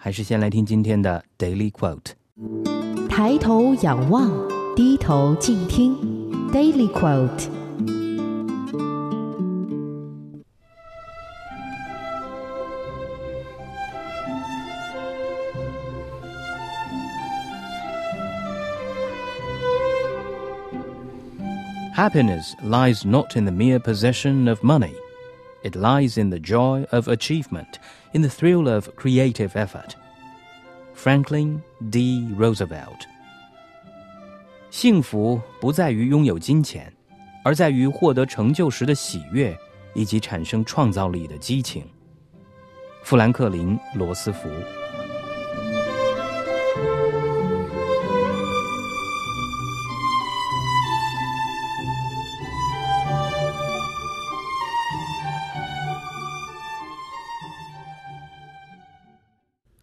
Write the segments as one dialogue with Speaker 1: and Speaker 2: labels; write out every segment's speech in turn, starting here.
Speaker 1: 还是先来听今天的 Daily Quote。
Speaker 2: 抬头仰望，低头静听。Daily
Speaker 1: Quote。Happiness lies not in the mere possession of money. It lies in the joy of achievement, in the thrill of creative effort. Franklin D. Roosevelt. 幸福不在于拥有金钱，而在于获得成就时的喜悦，以及产生创造力的激情。富兰克林·罗斯福。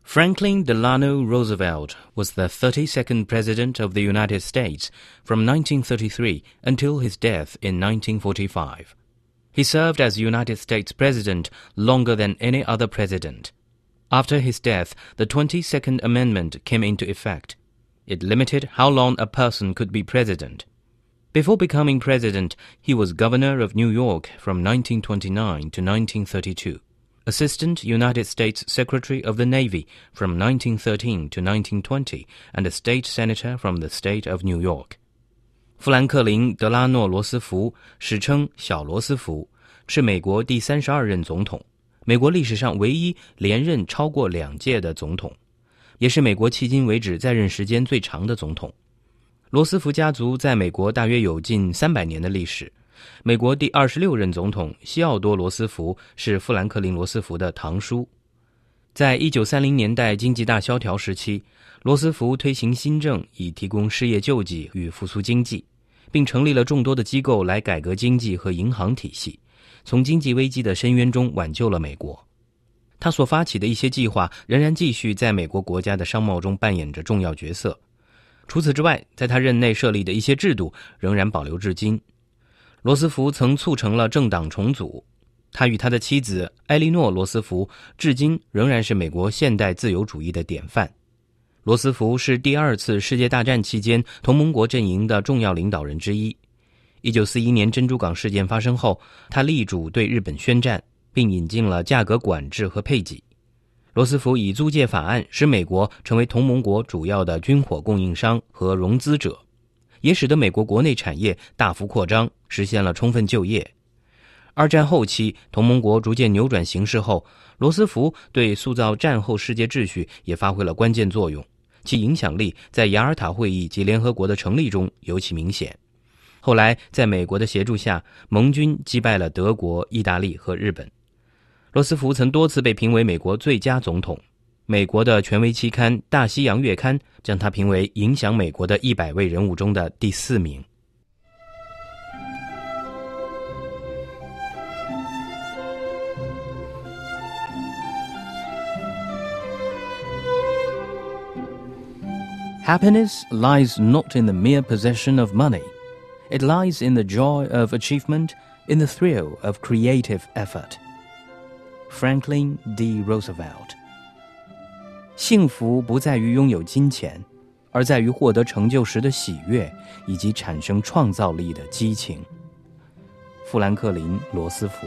Speaker 1: Franklin Delano Roosevelt was the 32nd President of the United States from 1933 until his death in 1945. He served as United States President longer than any other president. After his death, the 22nd Amendment came into effect. It limited how long a person could be president. Before becoming president, he was governor of New York from 1929 to 1932. Assistant United States Secretary of the Navy from 1913 to 1920 and a state senator from the state of New York. 富兰克林·德拉诺·罗斯福，史称小罗斯福，是美国第三十二任总统，美国历史上唯一连任超过两届的总统，也是美国迄今为止在任时间最长的总统。罗斯福家族在美国大约有近三百年的历史。美国第二十六任总统西奥多·罗斯福是富兰克林·罗斯福的堂叔。在一九三零年代经济大萧条时期，罗斯福推行新政，以提供失业救济与复苏经济，并成立了众多的机构来改革经济和银行体系，从经济危机的深渊中挽救了美国。他所发起的一些计划仍然继续在美国国家的商贸中扮演着重要角色。除此之外，在他任内设立的一些制度仍然保留至今。罗斯福曾促成了政党重组，他与他的妻子埃莉诺·罗斯福至今仍然是美国现代自由主义的典范。罗斯福是第二次世界大战期间同盟国阵营的重要领导人之一。一九四一年珍珠港事件发生后，他力主对日本宣战，并引进了价格管制和配给。罗斯福以租借法案使美国成为同盟国主要的军火供应商和融资者。也使得美国国内产业大幅扩张，实现了充分就业。二战后期，同盟国逐渐扭转形势后，罗斯福对塑造战后世界秩序也发挥了关键作用，其影响力在雅尔塔会议及联合国的成立中尤其明显。后来，在美国的协助下，盟军击败了德国、意大利和日本。罗斯福曾多次被评为美国最佳总统。美国的权威期刊《大西洋月刊》将他评为影响美国的一百位人物中的第四名。Happiness lies not in the mere possession of money. It lies in the joy of achievement, in the thrill of creative effort. Franklin D. Roosevelt 幸福不在于拥有金钱，而在于获得成就时的喜悦以及产生创造力的激情。富兰克林·罗斯福。